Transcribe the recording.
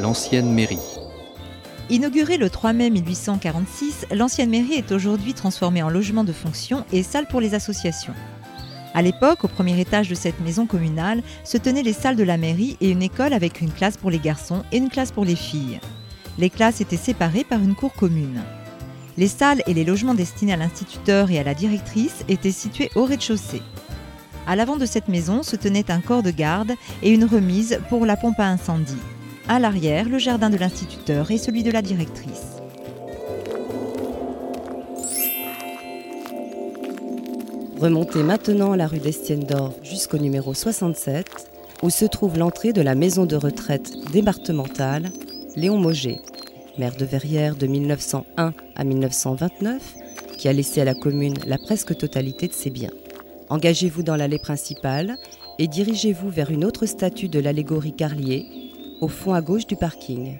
l'ancienne mairie. Inaugurée le 3 mai 1846, l'ancienne mairie est aujourd'hui transformée en logement de fonction et salle pour les associations. À l'époque, au premier étage de cette maison communale, se tenaient les salles de la mairie et une école avec une classe pour les garçons et une classe pour les filles. Les classes étaient séparées par une cour commune. Les salles et les logements destinés à l'instituteur et à la directrice étaient situés au rez-de-chaussée. À l'avant de cette maison se tenait un corps de garde et une remise pour la pompe à incendie. À l'arrière, le jardin de l'instituteur et celui de la directrice. Remontez maintenant la rue d'Estienne d'Or jusqu'au numéro 67, où se trouve l'entrée de la maison de retraite départementale Léon Moget, maire de Verrières de 1901 à 1929, qui a laissé à la commune la presque totalité de ses biens. Engagez-vous dans l'allée principale et dirigez-vous vers une autre statue de l'allégorie Carlier, au fond à gauche du parking.